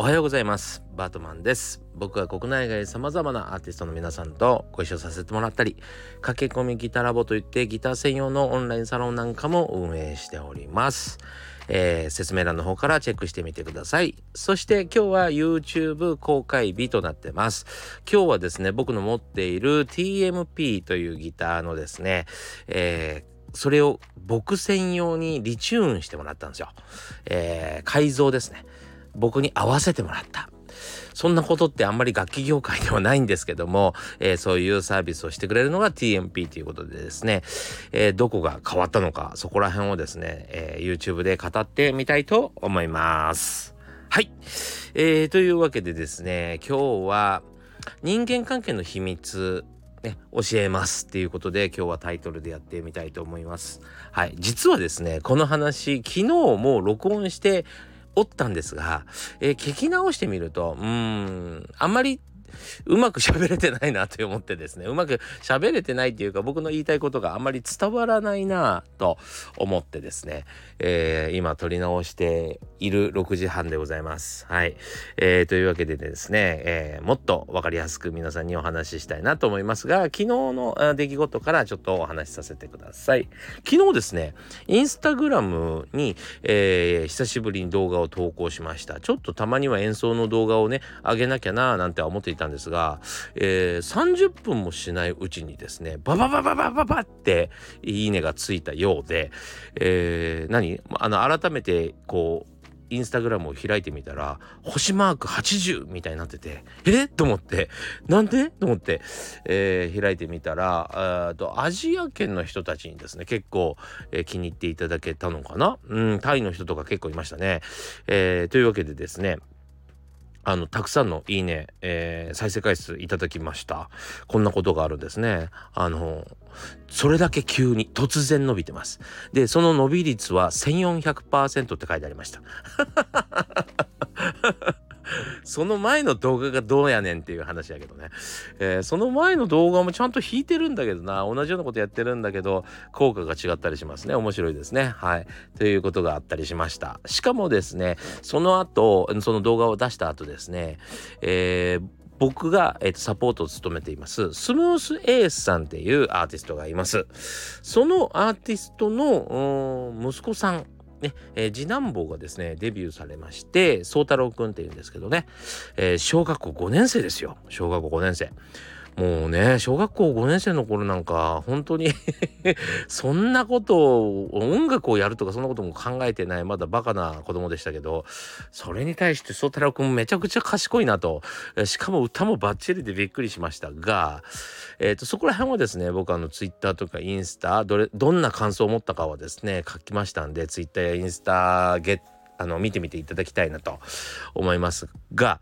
おはようございますバートマンです僕は国内外様々なアーティストの皆さんとご一緒させてもらったり駆け込みギターラボといってギター専用のオンラインサロンなんかも運営しておりますえー、説明欄の方からチェックしてみてください。そして今日は YouTube 公開日となってます。今日はですね、僕の持っている TMP というギターのですね、えー、それを僕専用にリチューンしてもらったんですよ。えー、改造ですね。僕に合わせてもらった。そんなことってあんまり楽器業界ではないんですけども、えー、そういうサービスをしてくれるのが TMP ということでですね、えー、どこが変わったのか、そこら辺をですね、えー、YouTube で語ってみたいと思います。はい。えー、というわけでですね、今日は人間関係の秘密ね、教えますっていうことで今日はタイトルでやってみたいと思います。はい。実はですね、この話、昨日も録音しておったんですが、えー、聞き直してみると、うーん、あんまりうまく喋れてないなと思ってですねうまく喋れてないっていうか僕の言いたいことがあんまり伝わらないなと思ってですね、えー、今撮り直している6時半でございます。はい、えー、というわけでですね、えー、もっと分かりやすく皆さんにお話ししたいなと思いますが昨日の出来事からちょっとお話しさせてください。昨日ですねインスタグラムに、えー、久しぶりに動画を投稿しました。ちょっとたまには演奏の動画をね上げなきゃななんて思っていたんですが、えー、30分もしないうちにですねバババババババっていいねがついたようで、えー、何？あの改めてこうインスタグラムを開いてみたら星マーク80みたいになっててえ？っと思ってなんで？と思って、えー、開いてみたらとアジア圏の人たちにですね結構、えー、気に入っていただけたのかな？うんタイの人とか結構いましたね。えー、というわけでですねあの、たくさんのいいね、えー、再生回数いただきました。こんなことがあるんですね。あの、それだけ急に突然伸びてます。で、その伸び率は1400%って書いてありました。その前の動画がどうやねんっていう話やけどね、えー、その前の動画もちゃんと弾いてるんだけどな。同じようなことやってるんだけど効果が違ったりしますね。面白いですね。はい。ということがあったりしました。しかもですねその後その動画を出した後ですねえー僕が、えー、とサポートを務めていますスムースエースさんっていうアーティストがいます。そのアーティストの息子さんね、えー、次男坊がですね、デビューされまして、宗太郎くんって言うんですけどね、えー、小学校5年生ですよ。小学校5年生。もうね、小学校5年生の頃なんか、本当に そんなことを、音楽をやるとかそんなことも考えてない、まだバカな子供でしたけど、それに対して宗太郎くんめちゃくちゃ賢いなと、しかも歌もバッチリでびっくりしましたが、え、ー、と、そこら辺はですね、僕あの、ツイッターとかインスタ、どれ、どんな感想を持ったかはですね、書きましたんで、ツイッターやインスタ、ゲあの、見てみていただきたいなと思いますが、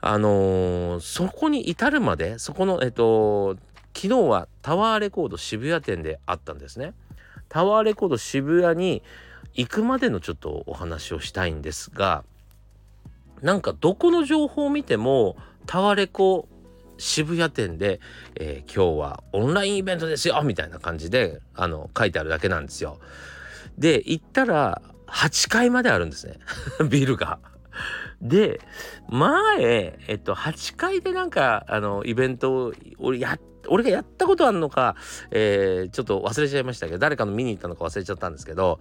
あのー、そこに至るまでそこのえっと昨日はタワーレコード渋谷店であったんですね。タワーレコード渋谷に行くまでのちょっとお話をしたいんですがなんかどこの情報を見てもタワレコ渋谷店で、えー、今日はオンラインイベントですよみたいな感じであの書いてあるだけなんですよ。で行ったら8階まであるんですね ビルが。で、前、えっと、8階でなんか、あの、イベントを、俺や、俺がやったことあるのか、えー、ちょっと忘れちゃいましたけど、誰かの見に行ったのか忘れちゃったんですけど、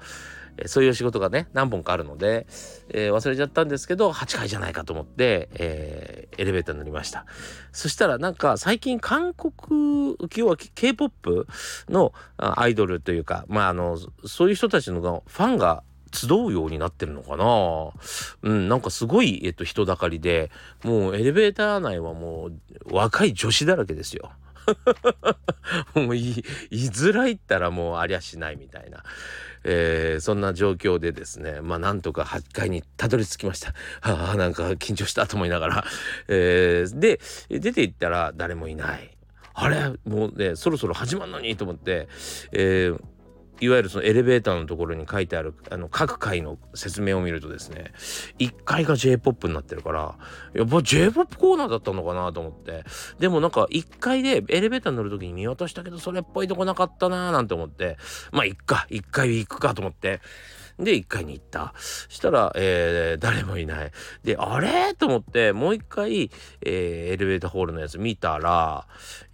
えー、そういう仕事がね、何本かあるので、えー、忘れちゃったんですけど、8階じゃないかと思って、えー、エレベーターに乗りました。そしたらなんか最近韓国今日は K-POP のアイドルというか、まああの、そういう人たちのファンが集うようになってるのかな？うん、なんかすごい、えっと、人だかりで、もうエレベーター内はもう若い女子だらけですよ。もういいづらいったらもうありゃしないみたいな、えー、そんな状況でですねまあなんとか8階にたどり着きました。はあなんか緊張したと思いながら、えー、で出て行ったら誰もいない。あれ？もうねそろそろ始まるのにと思って、えー、いわゆるそのエレベーターのところに書いてあるあの各階の説明を見るとですね1階が J-POP になってるからやっぱ J-POP コーナーだったのかなと思って。でもなんか1階でエレベーターに乗る時に見渡したけどそれっぽいとこなかったなーなんて思って。まあいっか1階行くかと思って。で1階に行った。したら、えー、誰もいない。であれ？と思ってもう一回、えー、エレベーターホールのやつ見たら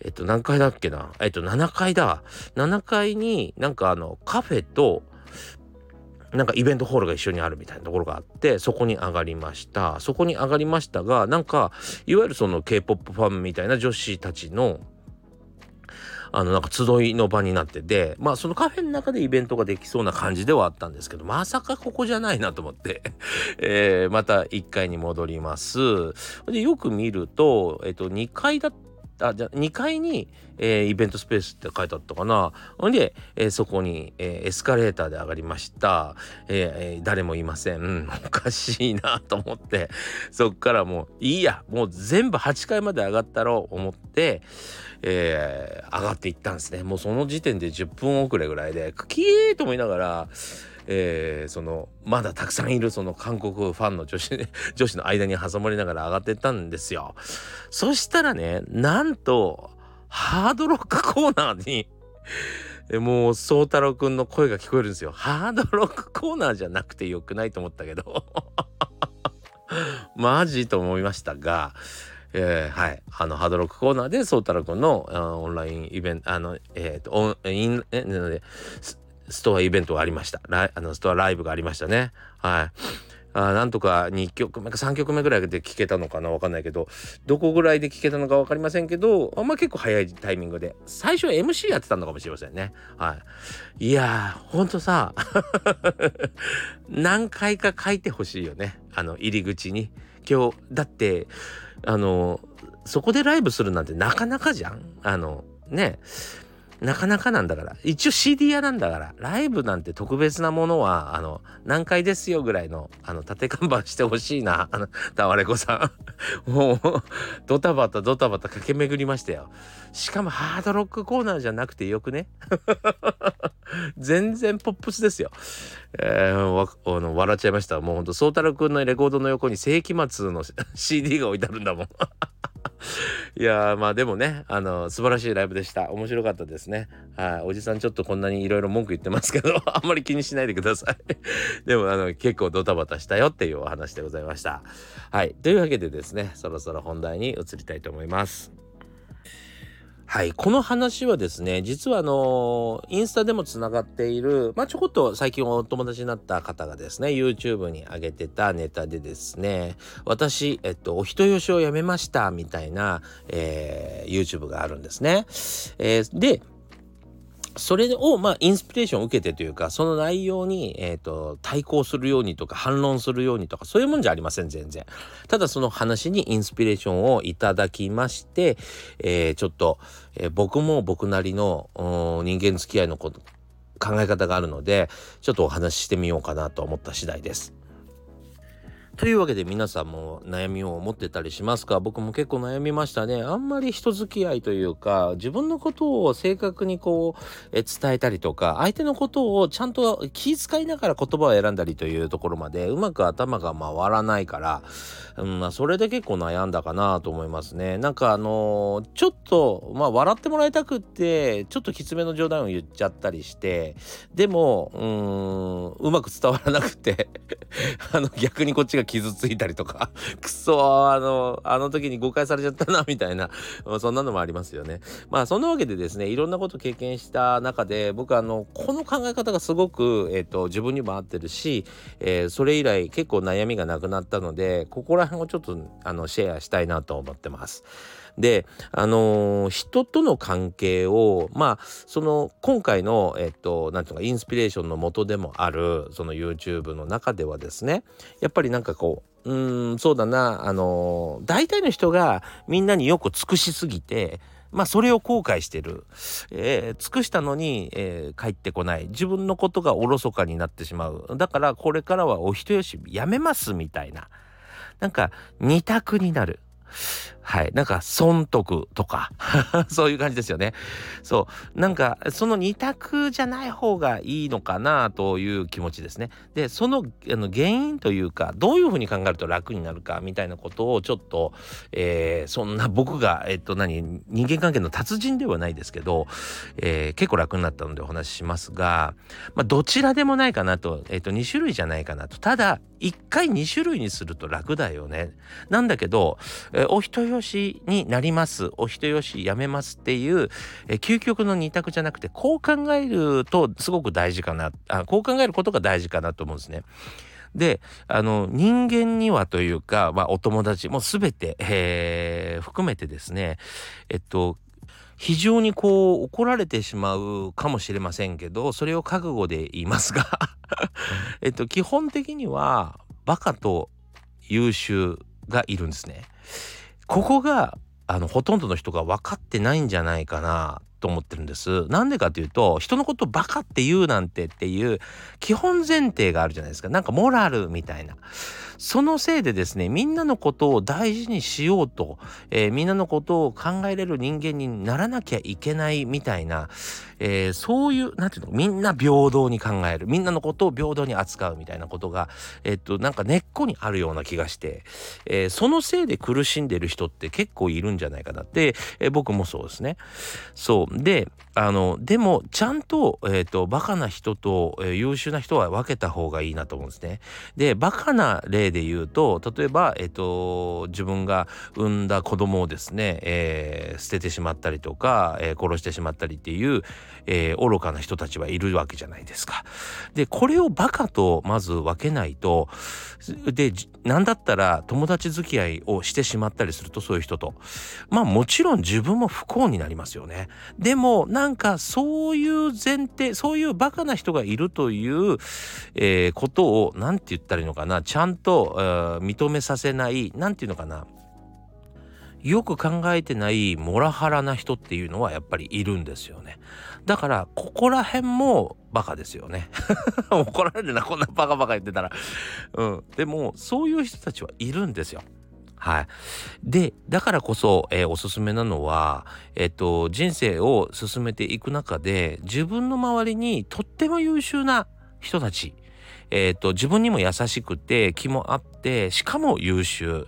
えっと何階だっけな？えっと7階だ。7階になんかあのカフェとなんかイベントホールが一緒にあるみたいなところがあってそこに上がりました。そこに上がりましたがなんかいわゆるその K-POP ファンみたいな女子たちのあのなんか集いの場になっててまあそのカフェの中でイベントができそうな感じではあったんですけどまさかここじゃないなと思って えー、また1階に戻ります。でよく見ると、えっと、2階だったあじゃあ2階に、えー、イベントスペースって書いてあったかな。ほんで、えー、そこに、えー、エスカレーターで上がりました、えー、誰もいません、うん、おかしいなと思って。そっからもういいや。もう全部8階まで上がったろう思って、え、上がっていったんですね。もうその時点で10分遅れぐらいでキーと思いながらえー、そのまだたくさんいるその韓国ファンの女子 女子の間に挟まりながら上がってったんですよ。そしたらねなんとハードロックコーナーに もう宗太郎くんの声が聞こえるんですよ。ハードロックコーナーじゃなくてよくないと思ったけど マジと思いましたが、えー、はい。あの、ハードロックコーナーで、宗太郎くんのオンラインイベント、あの、えっ、ー、と、オン、イン、え、なので、ストアイベントがありました。ライあのストアライブがありましたね。はい。あなんとか2曲目か3曲目ぐらいで聴けたのかなわかんないけどどこぐらいで聴けたのか分かりませんけどあんま結構早いタイミングで最初 MC やってたのかもしれませんねはいいやーほんとさ 何回か書いてほしいよねあの入り口に今日だってあのそこでライブするなんてなかなかじゃんあのねなかなかなんだから。一応 CD 屋なんだから。ライブなんて特別なものは、あの、何回ですよぐらいの、あの、縦看板してほしいな。あの、タワレコさん。もう、ドタバタドタバタ駆け巡りましたよ。しかもハードロックコーナーじゃなくてよくね？全然ポップスですよ。えー、わあの笑っちゃいました。もうほんと、宗太郎くんのレコードの横に世紀末の CD が置いてあるんだもん。いやまあでもねあの素晴らしいライブでした。面白かったですね。はいおじさんちょっとこんなにいろいろ文句言ってますけど あんまり気にしないでください。でもあの結構ドタバタしたよっていうお話でございました。はいというわけでですねそろそろ本題に移りたいと思います。はい。この話はですね、実はあの、インスタでも繋がっている、まあ、ちょこっと最近お友達になった方がですね、YouTube に上げてたネタでですね、私、えっと、お人よしをやめました、みたいな、えー、YouTube があるんですね。えー、で、それをまあインスピレーションを受けてというかその内容に、えーと、対抗するようにとか反論するようにとかそういうもんじゃありません全然ただその話にインスピレーションをいただきまして、えー、ちょっと、えー、僕も僕なりの人間付き合いのこと考え方があるのでちょっとお話ししてみようかなと思った次第です。というわけで皆さんも悩みを持ってたりしますか？僕も結構悩みましたね。あんまり人付き合いというか、自分のことを正確にこう、え伝えたりとか、相手のことをちゃんと気遣いながら言葉を選んだりというところまで、うまく頭が回らないから、うん、まあ、それで結構悩んだかなと思いますね。なんかあのー、ちょっと、まあ、笑ってもらいたくって、ちょっときつめの冗談を言っちゃったりして、でも、うん、うまく伝わらなくて あの、逆にこっちが傷ついたりとか くそあのあの時に誤解されちゃったなみたいな そんなのもありますよねまあそんなわけでですねいろんなこと経験した中で僕あのこの考え方がすごく、えーと、自分にも合ってるし、えー、それ以来結構悩みがなくなったのでここら辺をちょっとあのシェアしたいなと思ってます。であのー、人との関係をまあその今回のえっと何ていうかインスピレーションの元でもあるその YouTube の中ではですねやっぱりなんかこううんそうだなあのー、大体の人がみんなによく尽くしすぎてまあそれを後悔してる、えー、尽くしたのに、えー、帰ってこない。自分のことがおろそかになってしまう。だからこれからはお人よしやめますみたいな。なんか二択になる。はい。なんか、損得とか そういう感じですよね。そう。なんか、その二択じゃない方がいいのかなという気持ちですね。で、そのあの原因というか、どういうふうに考えると楽になるかみたいなことをちょっと、えー、そんな僕が、えっと何、人間関係の達人ではないですけど、えー、結構楽になったのでお話ししますが、まあ、どちらでもないかなと、えっと、2種類じゃないかなと。ただ、1回2種類にすると楽だよね。なんだけど、えー、お一人よしになります。お人よしやめますっていう、えー、究極の2択じゃなくて、こう考えるとすごく大事かな。あこう考えることが大事かなと思うんですね。であの人間にはというか、まあ、お友達も全て、えー、含めてですねえっと非常にこう怒られてしまうかもしれませんけどそれを覚悟で言いますが えっと基本的にはバカと優秀がいるんですね。ここがあのほとんどの人が分かってないんじゃないかなと思ってるんです。なんでかというと人のことバカって言うなんてっていう基本前提があるじゃないですか。なんかモラルみたいな。そのせいでですねみんなのことを大事にしようと、えー、みんなのことを考えれる人間にならなきゃいけないみたいな、えー、そういう何て言うのみんな平等に考えるみんなのことを平等に扱うみたいなことがえっとなんか根っこにあるような気がして、えー、そのせいで苦しんでる人って結構いるんじゃないかなって、えー、僕もそうですね。そうであのでもちゃんと,、えーと、バカな人と、えー、優秀な人は分けた方がいいなと思うんですね。でバカな例で言うと例えば、えーと、自分が産んだ子供をですね、えー、捨ててしまったりとか、えー、殺してしまったりっていう、えー、愚かな人たちはいるわけじゃないですか。でこれをバカとまず分けないとで何だったら友達付き合いをしてしまったりするとそういう人とまあもちろん自分も不幸になりますよね。でもなんかそういう前提そういうバカな人がいるという、えー、ことを何て言ったらいいのかなちゃんと、えー、認めさせない何て言うのかなよく考えてないモラハラな人っていうのはやっぱりいるんですよね。だからここら辺もバカですよね。怒られるなこんなバカバカ言ってたら。うん。でもそういう人たちはいるんですよ。はい。で、だからこそ、えー、おすすめなのは、えっ、と、人生を進めていく中で、自分の周りにとっても優秀な人たち、えっ、と、自分にも優しくて、気もあって、しかも優秀。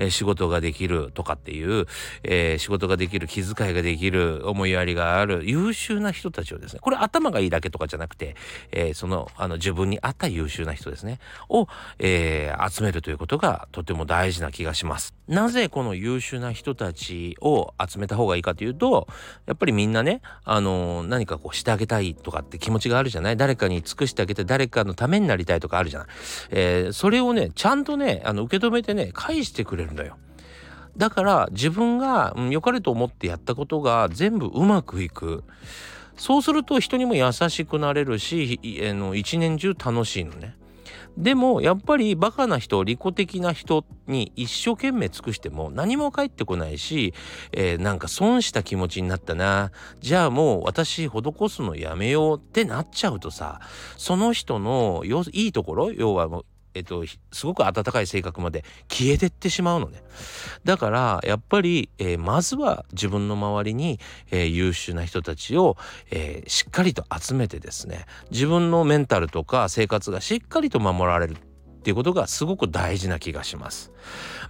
えー、仕事ができるとかっていう、えー、仕事ができる気遣いができる思いやりがある優秀な人たちをですねこれ頭がいいだけとかじゃなくて、えー、そのあの自分に合った優秀な人ですねを、えー、集めるということがとても大事な気がします。なぜこの優秀な人たちを集めた方がいいかというとやっぱりみんなねあの何かこうしてあげたいとかって気持ちがあるじゃない？誰かに尽くしてあげて誰かのためになりたいとかあるじゃない、えー、それをねちゃんとねあの受け止めてね返してくれる。んだよ。だから自分が良かれと思ってやったことが全部うまくいく。そうすると人にも優しくなれるし、あの一年中楽しいのね。でもやっぱりバカな人利己的な人に一生懸命尽くしても何も返ってこないし、えー、なんか損した気持ちになったなじゃあもう私施すのやめようってなっちゃうとさその人のいいところ要はえっと、すごく温かい性格まで消えてってしまうのね。だから、やっぱり、えー、まずは自分の周りに、えー、優秀な人たちを、えー、しっかりと集めてですね、自分のメンタルとか生活がしっかりと守られるっていうことがすごく大事な気がします。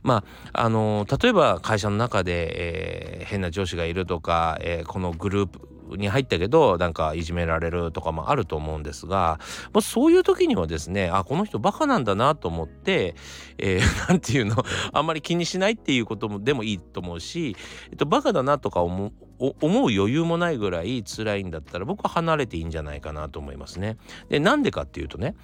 まああの例えば会社の中で、えー、変な上司がいるとか、えー、このグループに入ったけどなんかいじめられるとかもあると思うんですが、まあ、そういう時にはですねあこの人バカなんだなと思ってえー、て言うのあんまり気にしないっていうこともでもいいと思うし、えっと、バカだなとか思う思う余裕もないぐらい辛いんだったら僕は離れていいんじゃないかなと思いますね。でなんでかっていうとね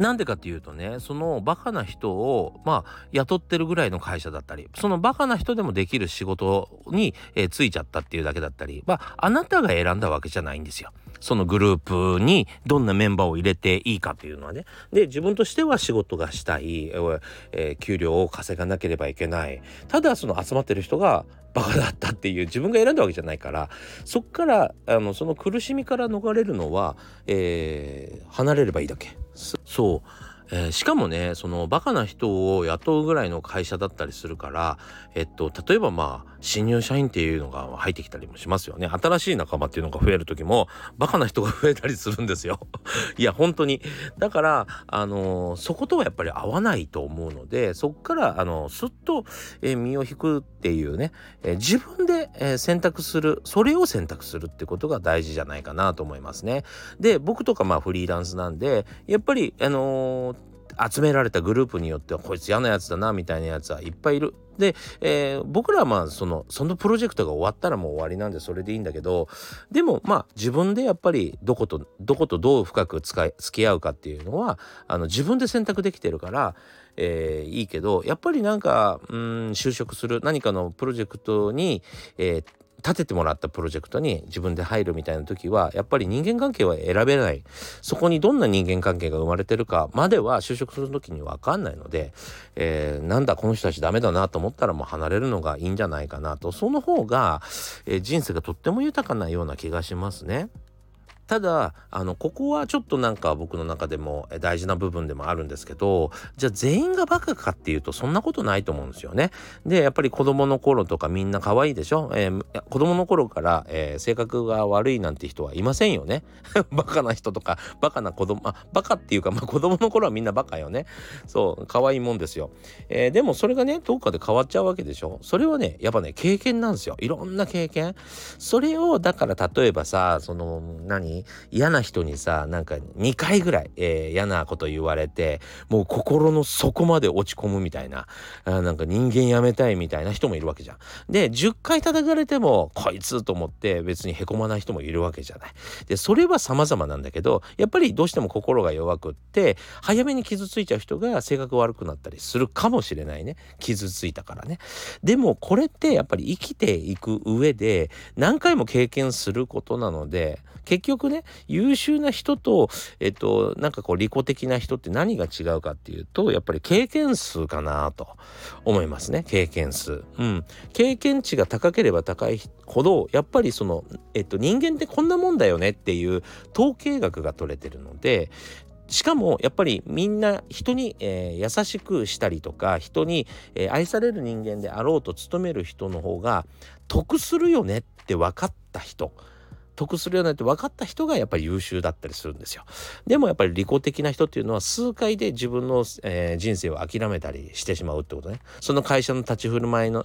なんでかっていうとねそのバカな人をまあ雇ってるぐらいの会社だったりそのバカな人でもできる仕事に、えー、ついちゃったっていうだけだったりまああなたが選んだわけじゃないんですよ。そのグループにどんなメンバーを入れていいかというのはね。で自分としては仕事がしたい、えー、給料を稼がなければいけない。ただその集まってる人がバカだったっていう自分が選んだわけじゃないからそっからあのその苦しみから逃れるのは、えー、離れればいいだけ。そう。えー、しかもねそのバカな人を雇うぐらいの会社だったりするからえっと例えばまあ新入社員っていうのが入ってきたりもしますよね。新しい仲間っていうのが増える時もバカな人が増えたりするんですよ。いや本当に。だからあのー、そことはやっぱり合わないと思うのでそっからあのすっと、えー、身を引くっていうね、え自分で、え選択するそれを選択するってことが大事じゃないかなと思いますね。で僕とかまあフリーランスなんでやっぱりあのー集められたグループによってはこいつ嫌なやつだなみたいなやつはいっぱいいる。で、えー、僕らはまあそのそのプロジェクトが終わったらもう終わりなんでそれでいいんだけどでもまあ自分でやっぱりどことどことどう深く使い付き合うかっていうのはあの自分で選択できてるから、えー、いいけどやっぱりなんかうん就職する何かのプロジェクトに、えー、立ててもらったプロジェクトに自分で入るみたいな時はやっぱり人間関係は選べないそこにどんな人間関係が生まれてるかまでは就職する時に分かんないので、えー、なんだこの人たちダメだなと思ったらもう離れるのがいいんじゃないかなとその方が、えー、人生がとっても豊かなような気がしますね。ただあのここはちょっとなんか僕の中でも大事な部分でもあるんですけどじゃあ全員がバカかっていうとそんなことないと思うんですよね。でやっぱり子供の頃とかみんな可愛いでしょ、えー、子供の頃から、えー、性格が悪いなんて人はいませんよね。バカな人とかバカな子供あバカっていうか、まあ、子供の頃はみんなバカよね。そう可愛いもんですよ。えー、でもそれがねどっかで変わっちゃうわけでしょ？それはねやっぱね経験なんですよ。いろんな経験。それをだから例えばさその何？嫌な人にさなんか2回ぐらい、えー、嫌なこと言われてもう心の底まで落ち込むみたいなあなんか人間やめたいみたいな人もいるわけじゃん。で10回叩かれてもこいつと思って別にへこまない人もいるわけじゃない。でそれは様々なんだけどやっぱりどうしても心が弱くって早めに傷ついちゃう人が性格悪くなったりするかもしれないね傷ついたからね。でもこれってやっぱり生きていく上で何回も経験することなので結局ね優秀な人とえっとなんかこう利己的な人って何が違うかっていうとやっぱり経験数かなと思いますね経験数。うん、経験値が高ければ高いほどやっぱりその、えっと、人間ってこんなもんだよねっていう統計学が取れてるのでしかもやっぱりみんな人に、えー、優しくしたりとか人に、えー、愛される人間であろうと努める人の方が得するよねって分かった人得するようになって分かった人がやっぱり優秀だったりするんですよ。でもやっぱり利己的な人っていうのは数回で自分の、えー、人生を諦めたりしてしまうってことね。その会社の立ち振る舞いの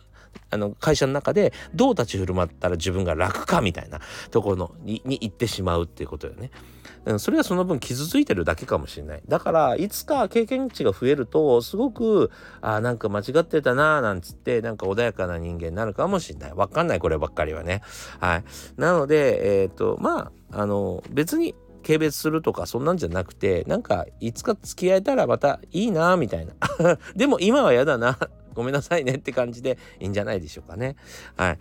あの会社の中でどう立ち振る舞ったら自分が楽かみたいなところのにに行ってしまうっていうことよね。うんそれはその分傷ついてるだけかもしれない。だからいつか経験値が増えるとすごくあなんか間違ってたなーなんつってなんか穏やかな人間になるかもしれない。わかんないこればっかりはね。はい。なのでえっ、ー、とまああの別に軽蔑するとかそんなんじゃなくてなんかいつか付き合えたらまたいいなみたいな でも今は嫌だな ごめんなさいねって感じでいいんじゃないでしょうかねはい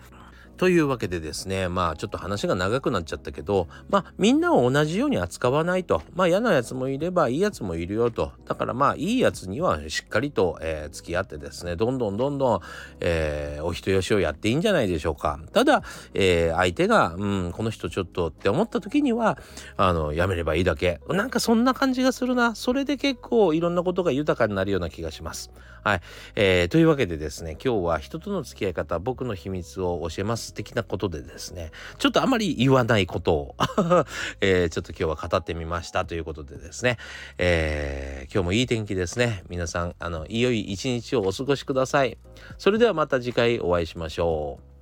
というわけでですねまあちょっと話が長くなっちゃったけどまあみんなを同じように扱わないと。まあ嫌なやつもいればいいやつもいるよと。だからまあいいやつにはしっかりと、えー、付き合ってですねどんどんどんどん、えー、お人よしをやっていいんじゃないでしょうか。ただ、えー、相手がうんこの人ちょっとって思った時にはあのやめればいいだけ。なんかそんな感じがするな。それで結構いろんなことが豊かになるような気がします。はい、えー、というわけでですね今日は人との付き合い方僕の秘密を教えます的なことでですねちょっとあまり言わないことを えー、ちょっと今日は語ってみました。ということでですね、えー、今日もいい天気ですね。皆さんあのいよいよ一日をお過ごしください。それではまた次回お会いしましょう。